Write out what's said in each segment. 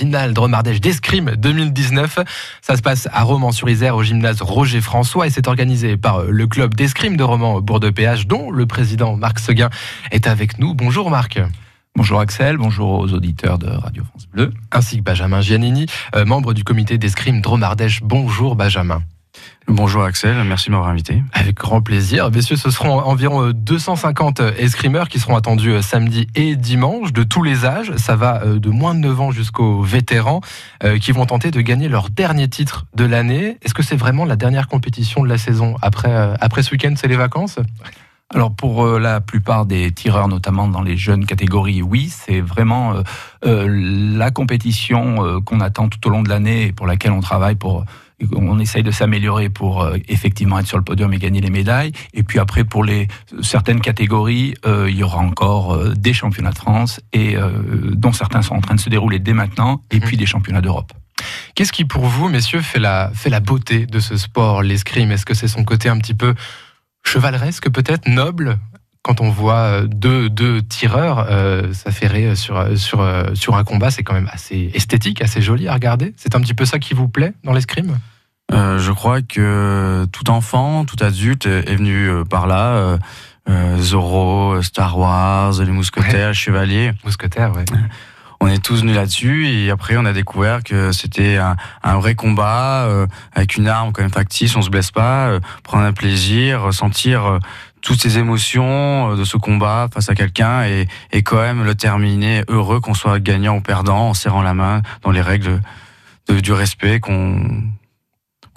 finale Ardèche d'escrime 2019. Ça se passe à Romans-sur-Isère au gymnase Roger François et c'est organisé par le club d'escrime de Romans Bourg-de-Péage dont le président Marc Seguin est avec nous. Bonjour Marc. Bonjour Axel, bonjour aux auditeurs de Radio France Bleu. Ainsi que Benjamin Giannini, euh, membre du comité d'escrime Drôme Ardèche. Bonjour Benjamin. Bonjour Axel, merci de m'avoir invité. Avec grand plaisir. Messieurs, ce seront environ 250 escrimeurs qui seront attendus euh, samedi et dimanche, de tous les âges. Ça va euh, de moins de 9 ans jusqu'aux vétérans euh, qui vont tenter de gagner leur dernier titre de l'année. Est-ce que c'est vraiment la dernière compétition de la saison Après, après ce week-end, c'est les vacances? Alors pour la plupart des tireurs, notamment dans les jeunes catégories, oui, c'est vraiment la compétition qu'on attend tout au long de l'année et pour laquelle on travaille pour on essaye de s'améliorer pour euh, effectivement être sur le podium et gagner les médailles. Et puis après, pour les certaines catégories, euh, il y aura encore euh, des championnats de France et dont certains sont en train de se dérouler dès maintenant, et mhm. puis des championnats d'Europe. Qu'est-ce qui, pour vous, messieurs, fait la, fait la beauté de ce sport, l'escrime? Est-ce que c'est son côté un petit peu chevaleresque, peut-être noble? Quand on voit deux, deux tireurs s'affairer sur, sur, sur un combat, c'est quand même assez esthétique, assez joli à regarder. C'est un petit peu ça qui vous plaît dans l'escrime? Euh, je crois que tout enfant, tout adulte est venu euh, par là. Euh, euh, Zorro, Star Wars, les mousquetaires, chevaliers. Mousquetaires, ouais. On est tous venus là-dessus et après on a découvert que c'était un, un, vrai combat avec une arme quand même factice, on se blesse pas, prendre un plaisir, ressentir toutes ces émotions de ce combat face à quelqu'un et, et quand même le terminer heureux qu'on soit gagnant ou perdant en serrant la main dans les règles de, du respect qu'on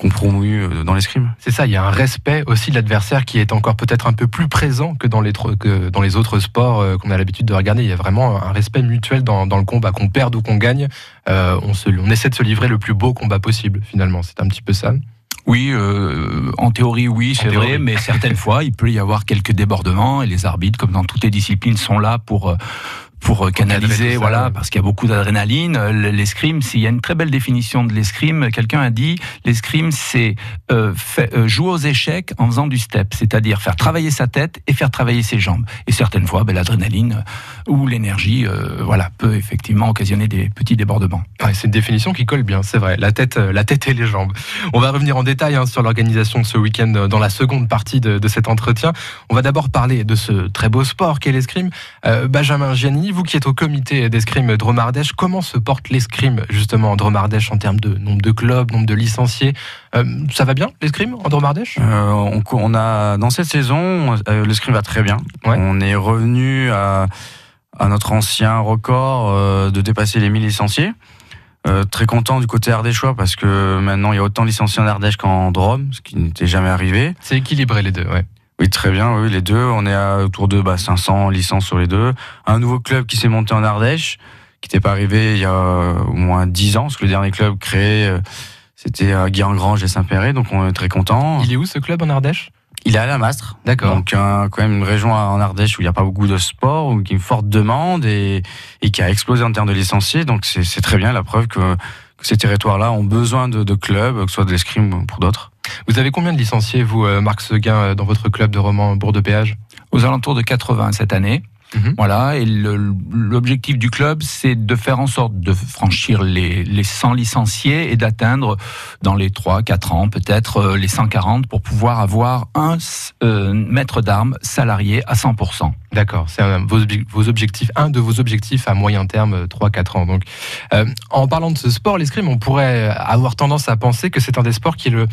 qu'on promue euh, dans l'escrime. C'est ça, il y a un respect aussi de l'adversaire qui est encore peut-être un peu plus présent que dans les, que dans les autres sports euh, qu'on a l'habitude de regarder. Il y a vraiment un respect mutuel dans, dans le combat, qu'on perde ou qu'on gagne. Euh, on, se, on essaie de se livrer le plus beau combat possible, finalement. C'est un petit peu ça. Oui, euh, en théorie, oui, c'est vrai, mais certaines fois, il peut y avoir quelques débordements et les arbitres, comme dans toutes les disciplines, sont là pour pour euh, canaliser, voilà, parce qu'il y a beaucoup d'adrénaline. Euh, l'escrime, s'il y a une très belle définition de l'escrime, quelqu'un a dit, l'escrime, c'est euh, euh, jouer aux échecs en faisant du step, c'est-à-dire faire travailler sa tête et faire travailler ses jambes. Et certaines fois, ben, l'adrénaline ou l'énergie, voilà, peut effectivement occasionner des petits débordements. c'est une définition qui colle bien, c'est vrai. La tête, la tête et les jambes. On va revenir en détail hein, sur l'organisation de ce week-end dans la seconde partie de, de, cet entretien. On va d'abord parler de ce très beau sport qu'est l'escrime. Benjamin Gianni, vous qui êtes au comité d'escrime Dromardèche, comment se porte l'escrime justement en Dromardèche en termes de nombre de clubs, nombre de licenciés? Euh, Ça va bien l'escrime en Dromardèche? Euh, on, a dans cette saison, euh, l'escrime va très bien. On est revenu à, notre ancien record de dépasser les 1000 licenciés. très content du côté ardéchois parce que maintenant il y a autant de licenciés en Ardèche qu'en Drôme, ce qui n'était jamais arrivé. C'est équilibré les deux, ouais. Oui, très bien, oui, les deux. On est à autour de bah, 500 licences sur les deux. Un nouveau club qui s'est monté en Ardèche, qui n'était pas arrivé il y a au moins 10 ans, parce que le dernier club créé, euh, c'était à Guéangrange et Saint-Péret, donc on est très content. Il est où ce club en Ardèche? Il est à la Mastre. D'accord. Donc, quand même une région en Ardèche où il n'y a pas beaucoup de sport, où il y a une forte demande et, et qui a explosé en termes de licenciés. Donc, c'est très bien la preuve que, ces territoires-là ont besoin de, de clubs, que ce soit de l'escrime pour d'autres. Vous avez combien de licenciés, vous, euh, Marc Seguin, euh, dans votre club de romans Bourg-de-Péage Aux alentours de 80 cette année. Mhm. Voilà, et l'objectif du club, c'est de faire en sorte de franchir les, les 100 licenciés et d'atteindre dans les 3-4 ans peut-être euh, les 140 pour pouvoir avoir un maître d'armes salarié à 100%. D'accord, c'est vos, vos, objectifs, un de vos objectifs à moyen terme, 3-4 ans. Donc, en parlant de ce sport, l'escrime, on pourrait avoir tendance à penser que c'est un des sports qui est le,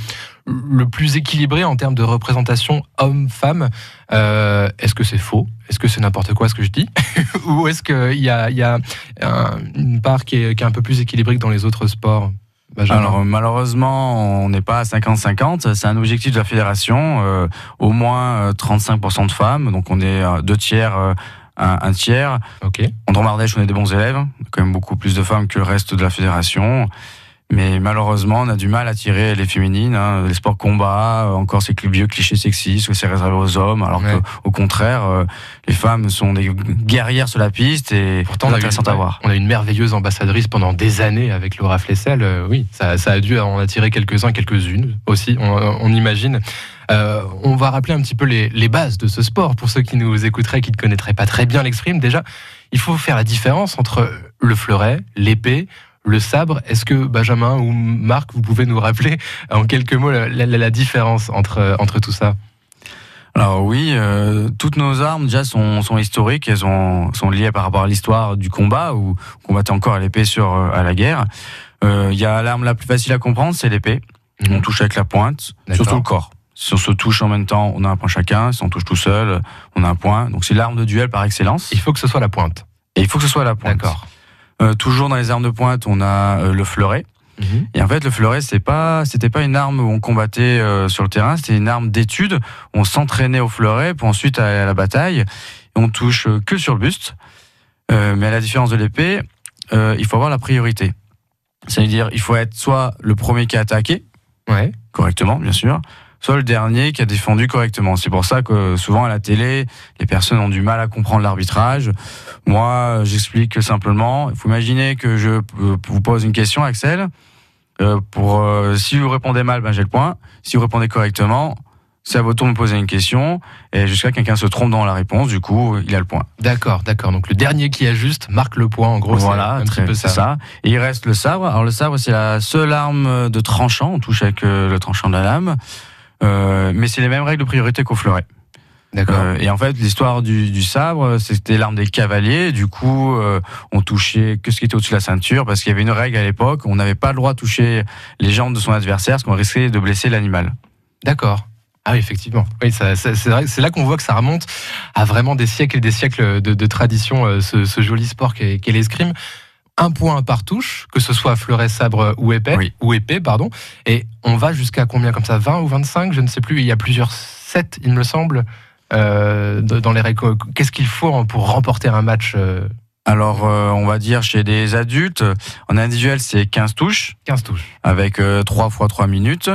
le plus équilibré en termes de représentation homme-femme. Euh, est-ce que c'est faux? Est-ce que c'est n'importe quoi ce que je dis? Ou est-ce qu'il y a, y a une part qui est, un peu plus équilibrée que dans les autres sports? Alors malheureusement, on n'est pas à 50-50. C'est un objectif de la fédération. Euh, au moins 35% euh, de femmes. Donc on est deux tiers, un, tiers. Ok. En Dromardèche, on est des bons élèves. Quand même beaucoup plus de femmes que le reste de la fédération. Mais malheureusement, on a du mal à tirer les féminines. Hein. Les sports combat, euh, encore ces vieux clichés sexistes où c'est réservé aux hommes, alors qu'au contraire, euh, les femmes sont des guerrières sur la piste et pourtant une, à voir. on a une merveilleuse ambassadrice pendant des années avec Laura Flessel. Euh, oui, ça, ça, a dû en attirer quelques-uns, quelques-unes aussi, on, on imagine. Euh, on va rappeler un petit peu les, les, bases de ce sport pour ceux qui nous écouteraient, qui ne connaîtraient pas très bien l'exprime. Déjà, il faut faire la différence entre le fleuret, l'épée, le sabre. Est-ce que Benjamin ou Marc, vous pouvez nous rappeler en quelques mots la, différence entre, entre tout ça? Alors oui, euh, toutes nos armes déjà sont, sont historiques, elles ont, sont liées par rapport à l'histoire du combat où on combattait encore à l'épée sur euh, à la guerre. Euh, il y a l'arme la plus facile à comprendre, c'est l'épée. Mhm. On touche avec la pointe, surtout le corps. Si on se touche en même temps, on a un point chacun. Si on touche tout seul, on a un point. Donc c'est l'arme de duel par excellence. Il faut que ce soit la pointe. Et il faut que ce soit la pointe. D'accord. Toujours dans les armes de pointe, on a le fleuret. Mhm. Et en fait, le fleuret, c'est pas, c'était pas une arme où on combattait euh, sur le terrain, c'était une arme d'étude. On s'entraînait au fleuret pour ensuite aller à la bataille. on touche euh, que sur le buste. Euh, mais à la différence de l'épée, il faut avoir la priorité. C'est-à-dire, il faut être soit le premier qui a attaqué, ouais. correctement, bien sûr, soit le dernier qui a défendu correctement. C'est pour ça que souvent à la télé, les personnes ont du mal à comprendre l'arbitrage. Moi, j'explique simplement. Il faut imaginer que je vous pose une question, Axel. Euh, pour euh, si vous répondez mal, ben j'ai le point. Si vous répondez correctement, c'est à votre tour de me poser une question et jusqu'à quelqu'un se trompe dans la réponse, du coup, il a le point. D'accord, d'accord. Donc le dernier qui ajuste marque le point. En gros, voilà, un petit peu ça. ça. Et il reste le sabre. Alors le sabre, c'est la seule arme de tranchant. On touche avec euh, le tranchant de la lame, mais c'est les mêmes règles de priorité qu'au fleuret. D'accord. Euh, et en fait, l'histoire du, du, sabre, c'était l'arme des cavaliers. Du coup, euh, on touchait que ce qui était au-dessus de la ceinture, parce qu'il y avait une règle à l'époque, on n'avait pas le droit de toucher les jambes de son adversaire, parce qu'on risquait de blesser l'animal. D'accord. Ah oui, effectivement. Oui, c'est là qu'on voit que ça remonte à vraiment des siècles et des siècles de, de tradition, euh, ce, ce, joli sport qu'est qu l'escrime. Un point par touche, que ce soit fleuret, sabre ou épée, ou épée, pardon. Et on va jusqu'à combien comme ça 20 ou 25 Je ne sais plus. Il y a plusieurs sets, il me semble. Euh, dans les Qu'est-ce qu'il faut pour remporter un match euh alors, euh, on va dire chez des adultes, en individuel, c'est 15 touches. 15 touches. Avec 3 fois 3 minutes.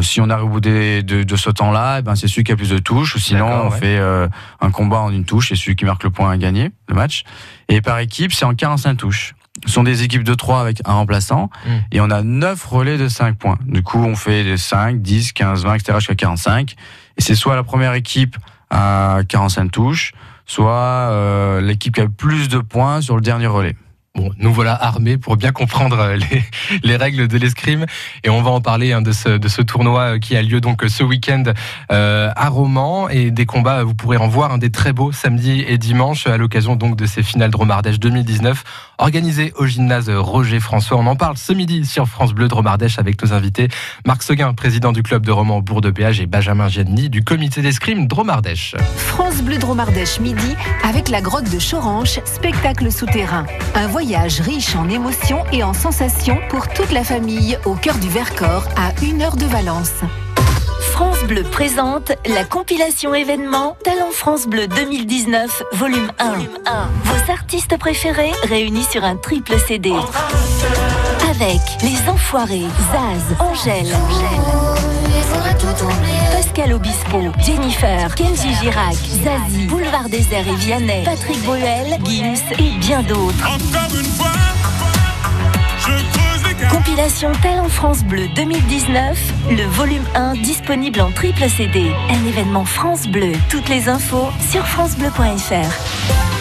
si on arrive au bout de, de, ce temps-là, eh ben, c'est celui qui a plus de touches. Ou sinon, on fait un combat en une touche et celui qui marque le point a gagné le match. Et par équipe, c'est en 45 touches. Ce sont des équipes de 3 avec un remplaçant. Hmm. Et on a 9 relais de 5 points. Du coup, on fait 5, 10, 15, 20, etc. jusqu'à 45. Et c'est soit la première équipe à 45 touches, soit euh, l'équipe qui a le plus de points sur le dernier relais. Bon, nous voilà armés pour bien comprendre euh, les, les règles de l'escrime et on va en parler hein, de, ce, tournoi euh, qui a lieu donc ce week-end euh, à Romans et des combats, vous pourrez en voir un des très beaux samedi et dimanche à l'occasion donc de ces finales de Romardèche 2019 organisées au gymnase Roger François. On en parle ce midi sur France Bleu de Romardèche avec nos invités Marc Seguin, président du club de Romans Bourg de Péage et Benjamin Gianni du comité d'escrime de Romardèche. France Bleu de Romardèche midi avec la grotte de Choranche, spectacle souterrain. Un riche en émotions et en sensations pour toute la famille au cœur du Vercors à une heure de Valence. France Bleu présente la compilation événement Talent France Bleu 2019, volume 1. Vos artistes préférés réunis sur un triple CD. Avec Les Enfoirés, Zaz, Angèle. Pascal Obispo, Jennifer, Kenji Girac, Zazie, Boulevard Désert et Vianney, Patrick Bruel, Gims et bien d'autres. Compilation Talent France Bleu 2019, le volume 1 disponible en triple CD. Un événement France Bleu. Toutes les infos sur francebleu.fr.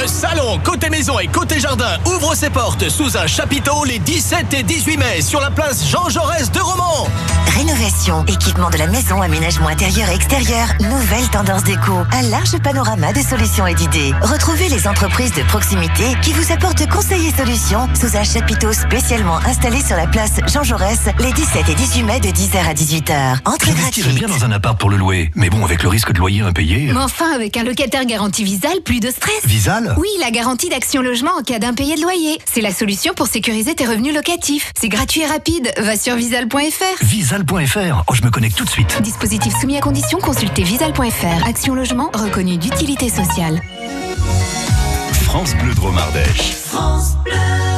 Le salon côté maison et côté jardin ouvre ses portes sous un chapiteau les 17 et 18 mai sur la place Jean Jaurès de Romans. Rénovation, équipement de la maison, aménagement intérieur et extérieur, nouvelle tendance déco, un large panorama de solutions et d'idées. Retrouvez les entreprises de proximité qui vous apportent conseils et solutions sous un chapiteau spécialement installé sur la place Jean Jaurès les 17 et 18 mai de 10h à 18h. Entrée gratuite. bien dans un appart pour le louer, mais bon, avec le risque de loyer impayé. Mais enfin, avec un locataire garanti Visal, plus de stress. Visal oui, la garantie d'Action Logement en cas d'impayé de loyer. C'est la solution pour sécuriser tes revenus locatifs. C'est gratuit et rapide. Va sur visal.fr. Visal.fr. Oh, je me connecte tout de suite. Dispositif soumis à condition, consultez visal.fr. Action Logement reconnu d'utilité sociale. France Bleu Dromardèche. France Bleu.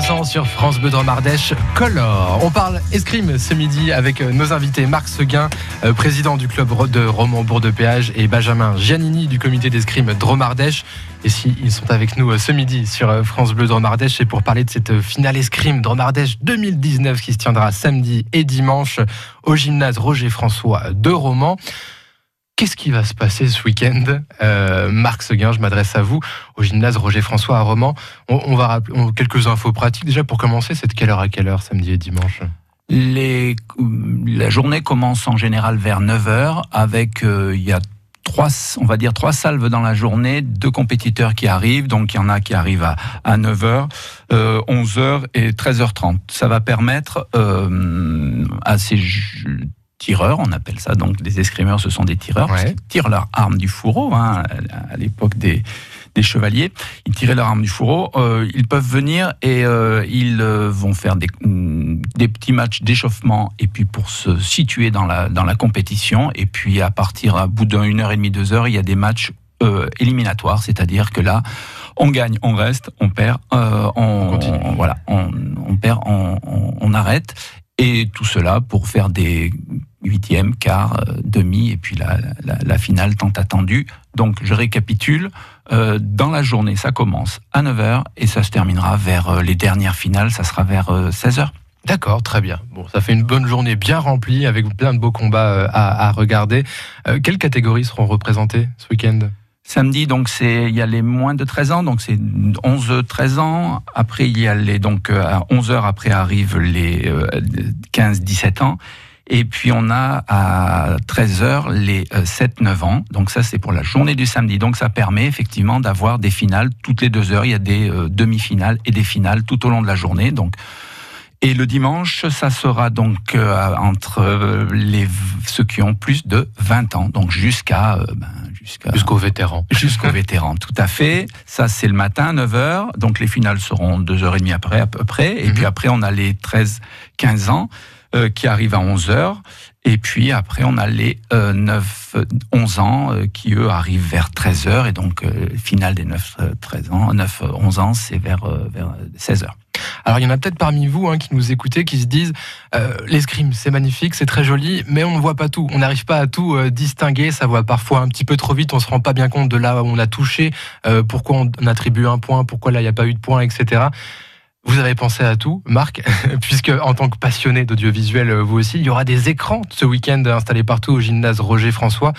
Sur France Bleu Ardèche Color. On parle escrime ce midi avec euh, nos invités Marc Seguin, euh, président du club de Roman Bourg de Péage et Benjamin Giannini du comité d'escrime Dromardèche. Et si ils sont avec nous euh, ce midi sur France Bleu Dromardèche, c'est pour parler de cette finale escrime Dromardèche 2019 qui se tiendra samedi et dimanche au gymnase Roger François de Romans. Qu'est-ce qui va se passer ce week-end? Euh, Marc Seguin, je m'adresse à vous, au gymnase Roger François à Romans. On, va rappeler quelques infos pratiques. Déjà, pour commencer, c'est de quelle heure à quelle heure, samedi et dimanche? La journée commence en général vers 9h avec, euh, il y a trois, on va dire trois salves dans la journée, deux compétiteurs qui arrivent, donc il y en a qui arrivent à, à 9h, euh, 11h et 13h30. Ça va permettre à ces tireurs, on appelle ça. Donc des escrimeurs, ce sont des tireurs, qui tirent leur arme du fourreau, hein, à l'époque des, des, chevaliers, ils tiraient leur arme du fourreau, euh, ils peuvent venir et euh, ils euh, vont faire des, des petits matchs d'échauffement et puis pour se situer dans la, dans la compétition, et puis à partir, à bout d'une heure et demie, deux heures, il y a des matchs éliminatoires, c'est-à-dire que là, on gagne, on reste, on perd, on, voilà, on, on perd, on, on, arrête. Et tout cela pour faire des huitième, quart, euh, demi, et puis la, la, finale tant attendue. Donc je récapitule, euh, dans la journée, ça commence à 9h et ça se terminera vers euh, les dernières finales, ça sera vers 16h. D'accord, très bien. Bon, ça fait une bonne journée bien remplie avec plein de beaux combats à, à regarder. quelles catégories seront représentées ce week-end? Samedi, donc c'est il y a les moins de 13 ans, donc c'est 11-13 ans. Après, il y a les donc à 11 h après arrivent les 15-17 ans. Et puis on a à 13h les 7-9 euh, ans. Donc ça c'est pour la journée du samedi. Donc ça permet effectivement d'avoir des finales toutes les deux heures. Il y a des euh, demi-finales et des finales tout au long de la journée. Donc et le dimanche, ça sera donc euh, entre les ceux qui ont plus de 20 ans, donc jusqu'à ben, jusqu'aux vétérans. Jusqu'aux vétérans, tout à fait. Ça c'est le matin 9h, donc les finales seront 2h30 après à peu près et mhm. puis après on a les 13 15 ans euh, qui arrivent à 11 heures. Et puis après, on a les 9, euh, 11 ans euh, qui, eux, arrivent vers 13 heures. Et donc, finale des 9, 13 ans, 9, 11 ans, c'est vers, vers 16 heures. Alors il y en a peut-être parmi vous hein, qui nous écoutez, qui se disent l'escrime c'est magnifique, c'est très joli, mais on ne voit pas tout, on n'arrive pas à tout distinguer, ça va parfois un petit peu trop vite, on se rend pas bien compte de là où on a touché, pourquoi on attribue un point, pourquoi là il n'y a pas eu de point, etc. Vous avez pensé à tout, Marc, puisque en tant que passionné d'audiovisuel, euh, vous aussi, il y aura des écrans ce week-end installés partout au gymnase Roger François.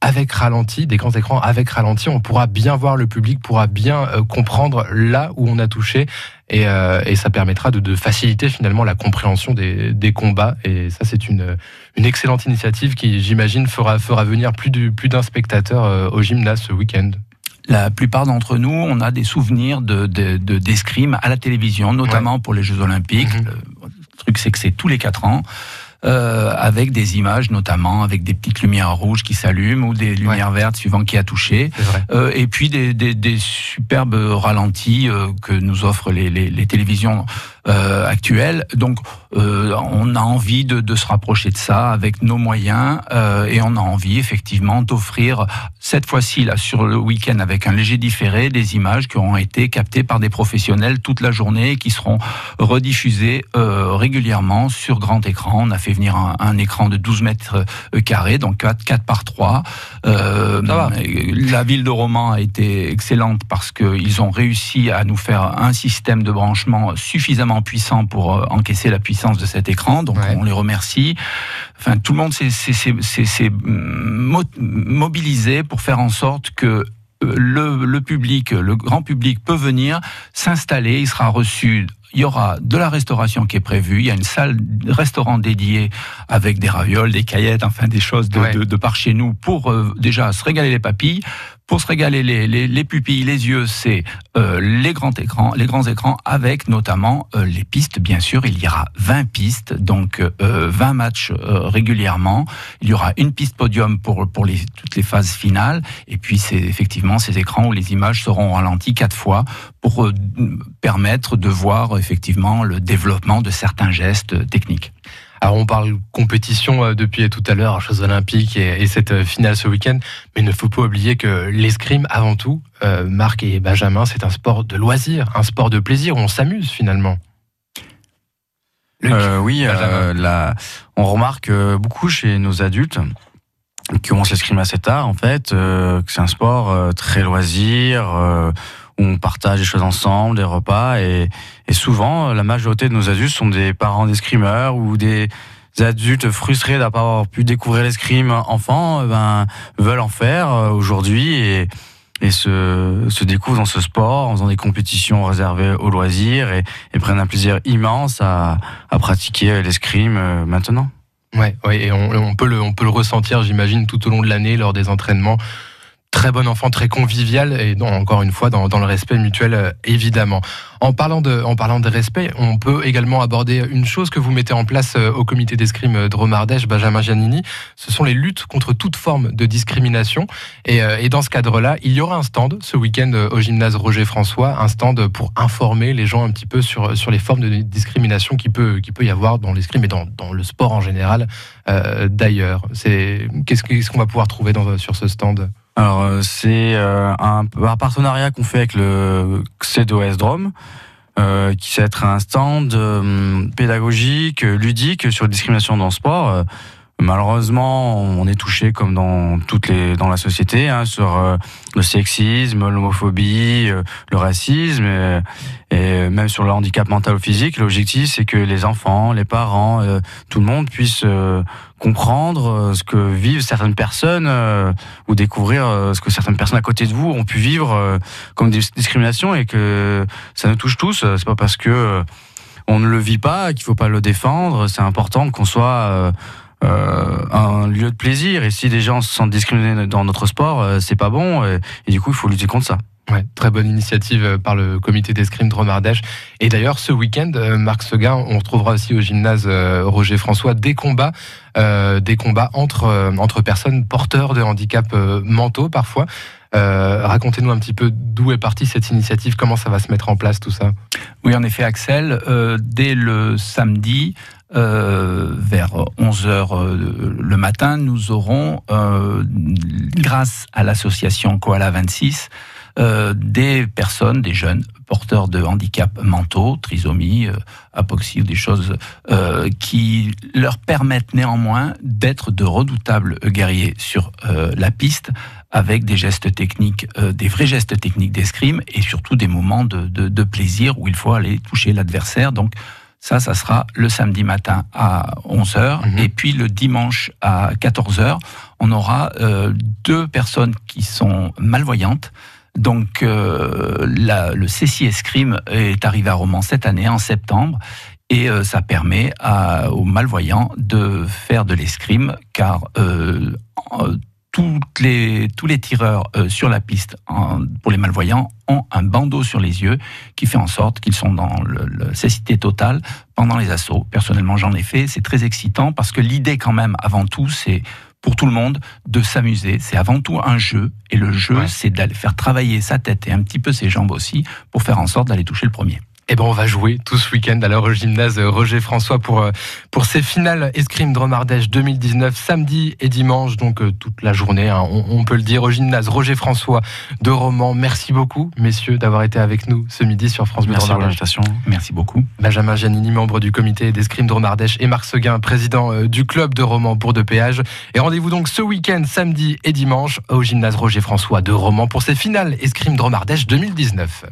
Avec ralenti, des grands écrans avec ralenti, on pourra bien voir le public, pourra bien euh, comprendre là où on a touché, et, euh, ça permettra de, faciliter finalement la compréhension des, combats. Et ça, c'est une, une excellente initiative qui, j'imagine, fera, fera venir plus d'un spectateur au gymnase ce week-end la plupart d'entre nous, on a des souvenirs de, d'escrime à la télévision, notamment pour les Jeux Olympiques. Mhm. Le truc, c'est que c'est tous les quatre ans. Euh, avec des images notamment avec des petites lumières rouges qui s'allument ou des lumières vertes suivant qui a touché euh, et puis des, des, des superbes ralentis euh, que nous offrent les, les, les télévisions euh, actuelle. Donc, euh, on a envie de, de, se rapprocher de ça avec nos moyens euh, et on a envie effectivement d'offrir cette fois-ci là sur le week-end avec un léger différé des images qui auront été captées par des professionnels toute la journée et qui seront rediffusées euh, régulièrement sur grand écran. On a fait venir un, un écran de 12 mètres euh, carrés, donc 4, 4 par 3. Euh, la ville de Romans a été excellente parce qu'ils ont réussi à nous faire un système de branchement suffisamment puissant pour euh, encaisser la puissance de cet écran. Donc on les remercie. Enfin, tout le monde s'est mobilisé pour faire en sorte que euh, le, le, public, le grand public peut venir s'installer, il sera reçu il y aura de la restauration qui est prévue. Il y a une salle restaurant dédiée avec des ravioles, des caillettes, enfin des choses de, de, par chez nous pour euh, déjà se régaler les papilles, pour se régaler les, les, les pupilles, les yeux, c'est euh, les grands écrans, les grands écrans avec notamment euh, les pistes. Bien sûr, il y aura 20 pistes, donc euh, 20 matchs euh, régulièrement. Il y aura une piste podium pour pour les, toutes les phases finales. Et puis c'est effectivement ces écrans où les images seront ralenties quatre fois pour euh, permettre de voir effectivement le développement de certains gestes techniques. Alors on parle compétition euh, depuis tout à l'heure, Jeux Olympiques et, cette finale ce week-end, mais il ne faut pas oublier que l'escrime, avant tout, Marc et Benjamin, c'est un sport de loisir, un sport de plaisir où on s'amuse finalement. oui, on remarque beaucoup chez nos adultes qui commencent l'escrime assez tard, en fait, que c'est un sport très loisir on partage des choses ensemble, des repas, et, souvent, la majorité de nos adultes sont des parents d'escrimeurs ou des adultes frustrés d'avoir pu découvrir l'escrime enfant, ben, veulent en faire euh, aujourd'hui et, se, découvrent dans ce sport en faisant des compétitions réservées aux loisirs et, prennent un plaisir immense à, pratiquer l'escrime euh, maintenant. Ouais, ouais, et on peut le ressentir, j'imagine, tout au long de l'année lors des entraînements très bon enfant, très convivial et encore une fois dans, le respect mutuel euh, évidemment. En parlant de en parlant de respect, on peut également aborder une chose que vous mettez en place euh, au comité d'escrime de Romardèche, Benjamin Giannini. Ce sont les luttes contre toute forme de discrimination et, euh, et dans ce cadre-là, il y aura un stand ce week-end au gymnase Roger François, un stand pour informer les gens un petit peu sur sur les formes de discrimination qui peut qui peut y avoir dans l'escrime et dans, dans le sport en général d'ailleurs. C'est qu'est-ce qu'on va pouvoir trouver dans, sur ce stand? Alors euh, c'est euh, un, partenariat qu'on fait avec le CEDOS Drome, euh, qui va être un stand euh, pédagogique, ludique sur discrimination dans le sport. Malheureusement, on est touché comme dans toutes les dans la société hein, sur euh, le sexisme, l'homophobie, euh, le racisme et, même sur le handicap mental ou physique. L'objectif, c'est que les enfants, les parents, euh, tout le monde puisse comprendre ce que vivent certaines personnes ou découvrir ce que certaines personnes à côté de vous ont pu vivre comme des discriminations et que ça nous touche tous. C'est pas parce que on ne le vit pas qu'il faut pas le défendre. C'est important qu'on soit euh, un lieu de plaisir. Et si des gens se sentent discriminés dans notre sport, euh, c'est pas bon. Et, du coup, il faut lutter contre ça. Ouais, très bonne initiative euh, par le comité d'escrime de Romardèche. Et d'ailleurs, ce week-end, Marc Seguin, on retrouvera aussi au gymnase Roger François des combats, des combats entre entre personnes porteurs de handicaps mentaux parfois. Racontez-nous un petit peu d'où est partie cette initiative, comment ça va se mettre en place tout ça? Oui, en effet, Axel, dès le samedi, euh, vers 11 heures euh, le matin, nous aurons, euh, grâce à l'association Koala 26, des personnes, des jeunes porteurs de handicaps mentaux, trisomie, apoxie ou des choses qui leur permettent néanmoins d'être de redoutables guerriers sur la piste avec des gestes techniques, des vrais gestes techniques d'escrime et surtout des moments de, de, plaisir où il faut aller toucher l'adversaire. Donc, ça, ça sera le samedi matin à 11h. Mhm. Et puis le dimanche à 14h, on aura euh, deux personnes qui sont malvoyantes. Donc euh, le CCI Escrime est arrivé à Romans cette année, en septembre. Et euh, ça permet aux malvoyants de faire de l'escrime, car toutes les, tous les tireurs euh, sur la piste pour les malvoyants ont un bandeau sur les yeux qui fait en sorte qu'ils sont dans le, le cécité totale pendant les assauts. Personnellement, j'en ai fait. C'est très excitant parce que l'idée, quand même, avant tout, c'est pour tout le monde de s'amuser. C'est avant tout un jeu. Et le jeu, c'est d'aller faire travailler sa tête et un petit peu ses jambes aussi pour faire en sorte d'aller toucher le premier. Eh ben, on va jouer tout ce week-end alors au gymnase Roger François pour, euh, pour ces finales Escrime Dromardèche 2019, samedi et dimanche, donc euh, toute la journée, hein, on, peut le dire, au gymnase Roger François de Romans. Merci beaucoup, messieurs, d'avoir été avec nous ce midi sur France Bleu Merci pour l'invitation. Merci beaucoup. Benjamin Giannini, membre du comité d'Escrime Dromardèche, et Marc Seguin, président euh, du club de Romans pour de péage. Et rendez-vous donc ce week-end, samedi et dimanche, au gymnase Roger François de Romans pour ces finales Escrime Dromardèche 2019.